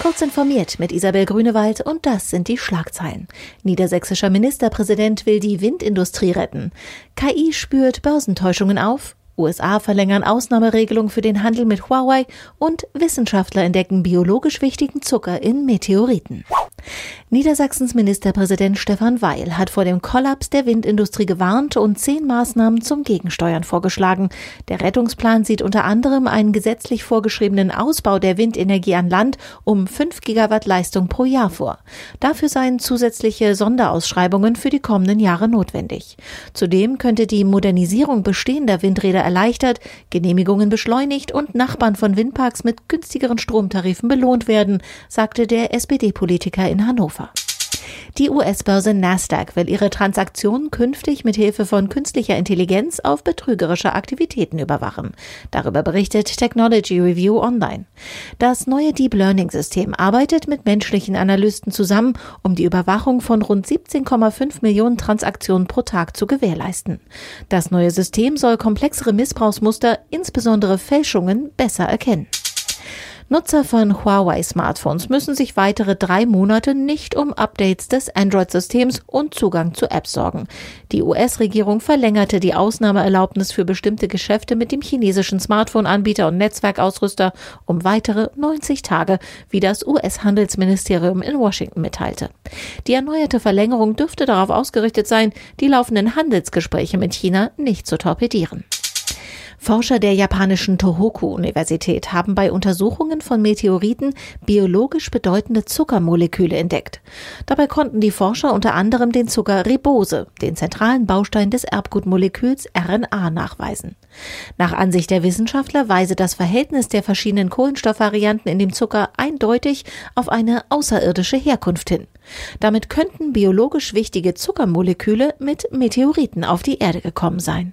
Kurz informiert mit Isabel Grünewald und das sind die Schlagzeilen. Niedersächsischer Ministerpräsident will die Windindustrie retten. KI spürt Börsentäuschungen auf. USA verlängern Ausnahmeregelung für den Handel mit Huawei und Wissenschaftler entdecken biologisch wichtigen Zucker in Meteoriten. Niedersachsens Ministerpräsident Stefan Weil hat vor dem Kollaps der Windindustrie gewarnt und zehn Maßnahmen zum Gegensteuern vorgeschlagen. Der Rettungsplan sieht unter anderem einen gesetzlich vorgeschriebenen Ausbau der Windenergie an Land um fünf Gigawatt Leistung pro Jahr vor. Dafür seien zusätzliche Sonderausschreibungen für die kommenden Jahre notwendig. Zudem könnte die Modernisierung bestehender Windräder erleichtert, Genehmigungen beschleunigt und Nachbarn von Windparks mit günstigeren Stromtarifen belohnt werden, sagte der SPD-Politiker in Hannover. Die US-Börse Nasdaq will ihre Transaktionen künftig mit Hilfe von künstlicher Intelligenz auf betrügerische Aktivitäten überwachen. Darüber berichtet Technology Review Online. Das neue Deep Learning System arbeitet mit menschlichen Analysten zusammen, um die Überwachung von rund 17,5 Millionen Transaktionen pro Tag zu gewährleisten. Das neue System soll komplexere Missbrauchsmuster, insbesondere Fälschungen, besser erkennen. Nutzer von Huawei-Smartphones müssen sich weitere drei Monate nicht um Updates des Android-Systems und Zugang zu Apps sorgen. Die US-Regierung verlängerte die Ausnahmeerlaubnis für bestimmte Geschäfte mit dem chinesischen Smartphone-Anbieter und Netzwerkausrüster um weitere 90 Tage, wie das US-Handelsministerium in Washington mitteilte. Die erneuerte Verlängerung dürfte darauf ausgerichtet sein, die laufenden Handelsgespräche mit China nicht zu torpedieren. Forscher der japanischen Tohoku-Universität haben bei Untersuchungen von Meteoriten biologisch bedeutende Zuckermoleküle entdeckt. Dabei konnten die Forscher unter anderem den Zucker Ribose, den zentralen Baustein des Erbgutmoleküls RNA, nachweisen. Nach Ansicht der Wissenschaftler weise das Verhältnis der verschiedenen Kohlenstoffvarianten in dem Zucker eindeutig auf eine außerirdische Herkunft hin. Damit könnten biologisch wichtige Zuckermoleküle mit Meteoriten auf die Erde gekommen sein.